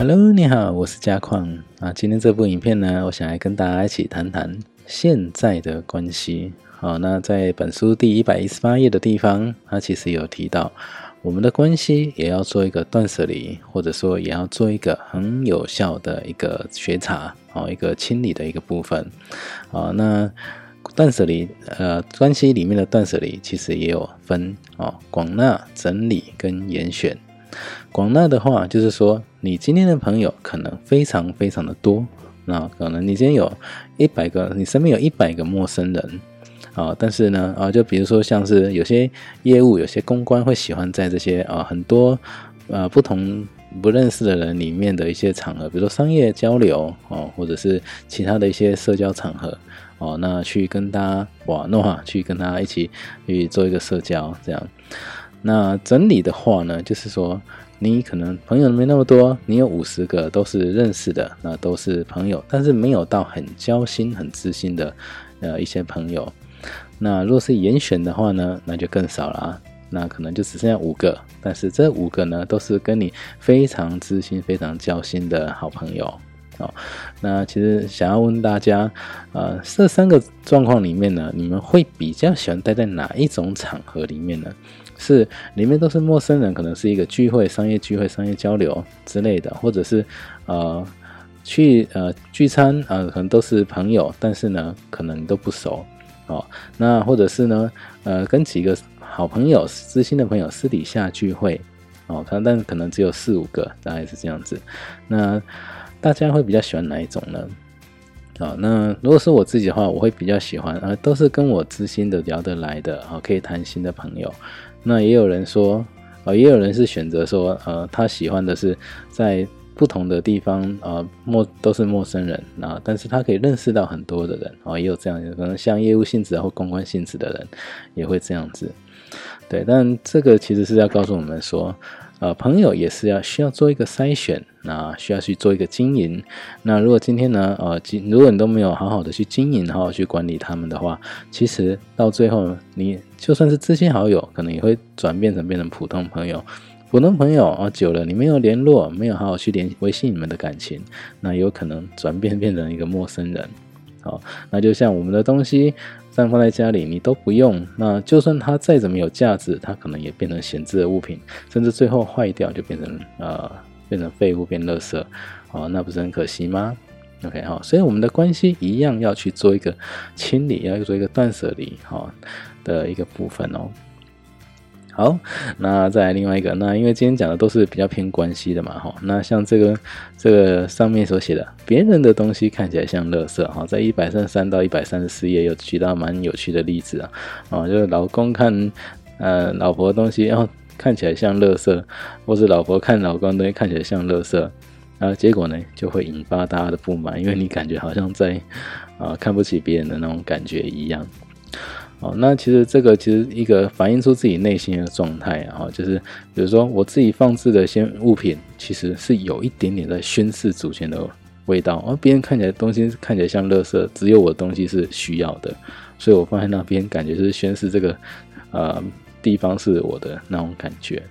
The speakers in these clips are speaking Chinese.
Hello，你好，我是嘉矿啊。今天这部影片呢，我想来跟大家一起谈谈现在的关系。好，那在本书第一百一十八页的地方，它其实有提到，我们的关系也要做一个断舍离，或者说也要做一个很有效的一个觉察，哦，一个清理的一个部分。啊，那断舍离，呃，关系里面的断舍离其实也有分哦，广纳、整理跟严选。广纳的话，就是说你今天的朋友可能非常非常的多，那可能你今天有一百个，你身边有一百个陌生人，啊，但是呢，啊，就比如说像是有些业务、有些公关会喜欢在这些啊很多呃不同不认识的人里面的一些场合，比如说商业交流哦，或者是其他的一些社交场合哦，那去跟大家玩弄去跟他一起去做一个社交这样。那整理的话呢，就是说你可能朋友没那么多，你有五十个都是认识的，那都是朋友，但是没有到很交心、很知心的呃一些朋友。那如果是严选的话呢，那就更少了啊，那可能就只剩下五个，但是这五个呢都是跟你非常知心、非常交心的好朋友。哦，那其实想要问大家，呃，这三个状况里面呢，你们会比较喜欢待在哪一种场合里面呢？是里面都是陌生人，可能是一个聚会、商业聚会、商业交流之类的，或者是呃去呃聚餐啊，可能都是朋友，但是呢，可能都不熟哦。那或者是呢，呃，跟几个好朋友、知心的朋友私底下聚会哦，可能但可能只有四五个，大概是这样子。那大家会比较喜欢哪一种呢？啊，那如果是我自己的话，我会比较喜欢啊，都是跟我知心的、聊得来的啊，可以谈心的朋友。那也有人说，啊，也有人是选择说，呃，他喜欢的是在不同的地方，呃，陌都是陌生人啊，但是他可以认识到很多的人啊，也有这样，可能像业务性质或公关性质的人也会这样子，对，但这个其实是要告诉我们说。呃，朋友也是要需要做一个筛选，那需要去做一个经营。那如果今天呢，呃，如果你都没有好好的去经营，好好去管理他们的话，其实到最后，你就算是知心好友，可能也会转变成变成普通朋友。普通朋友啊，久了你没有联络，没有好好去联维系你们的感情，那有可能转变变成一个陌生人。好，那就像我们的东西。散放在家里你都不用，那就算它再怎么有价值，它可能也变成闲置的物品，甚至最后坏掉就变成呃变成废物变垃圾，哦，那不是很可惜吗？OK 好，所以我们的关系一样要去做一个清理，要做一个断舍离，哈的一个部分哦。好，那再来另外一个，那因为今天讲的都是比较偏关系的嘛，哈，那像这个这个上面所写的，别人的东西看起来像垃圾，哈，在一百三十三到一百三十四页有举到蛮有趣的例子啊，啊，就是老公看呃老婆的东西，然后看起来像垃圾，或是老婆看老公的东西看起来像垃圾，啊，结果呢就会引发大家的不满，因为你感觉好像在啊看不起别人的那种感觉一样。哦，那其实这个其实一个反映出自己内心的状态啊，就是比如说我自己放置的一些物品，其实是有一点点在宣示主权的味道，而别人看起来东西看起来像垃圾，只有我的东西是需要的，所以我放在那边，感觉是宣示这个呃地方是我的那种感觉。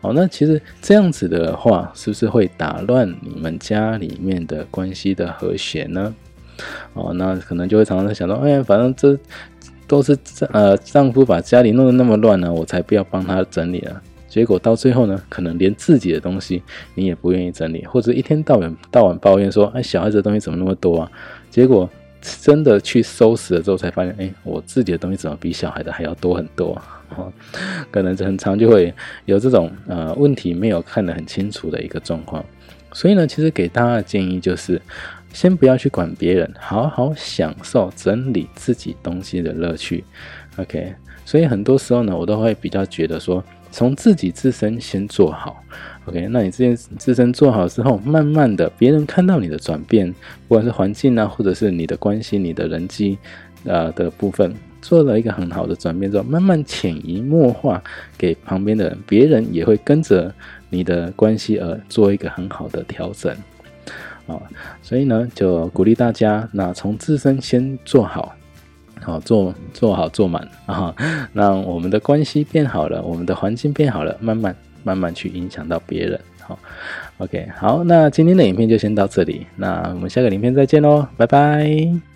好，那其实这样子的话，是不是会打乱你们家里面的关系的和谐呢？哦，那可能就会常常在想到，哎呀，反正这。都是呃丈夫把家里弄得那么乱呢，我才不要帮他整理了。结果到最后呢，可能连自己的东西你也不愿意整理，或者一天到晚到晚抱怨说：“哎，小孩子的东西怎么那么多啊？”结果真的去收拾了之后，才发现，哎，我自己的东西怎么比小孩的还要多很多？哦，可能很长就会有这种呃问题没有看得很清楚的一个状况。所以呢，其实给大家的建议就是。先不要去管别人，好好享受整理自己东西的乐趣。OK，所以很多时候呢，我都会比较觉得说，从自己自身先做好。OK，那你这件自身做好之后，慢慢的别人看到你的转变，不管是环境啊，或者是你的关系、你的人际呃的部分，做了一个很好的转变之后，慢慢潜移默化给旁边的人，别人也会跟着你的关系而做一个很好的调整。啊，所以呢，就鼓励大家，那从自身先做好，好做做好做满啊，让我们的关系变好了，我们的环境变好了，慢慢慢慢去影响到别人。好，OK，好，那今天的影片就先到这里，那我们下个影片再见喽，拜拜。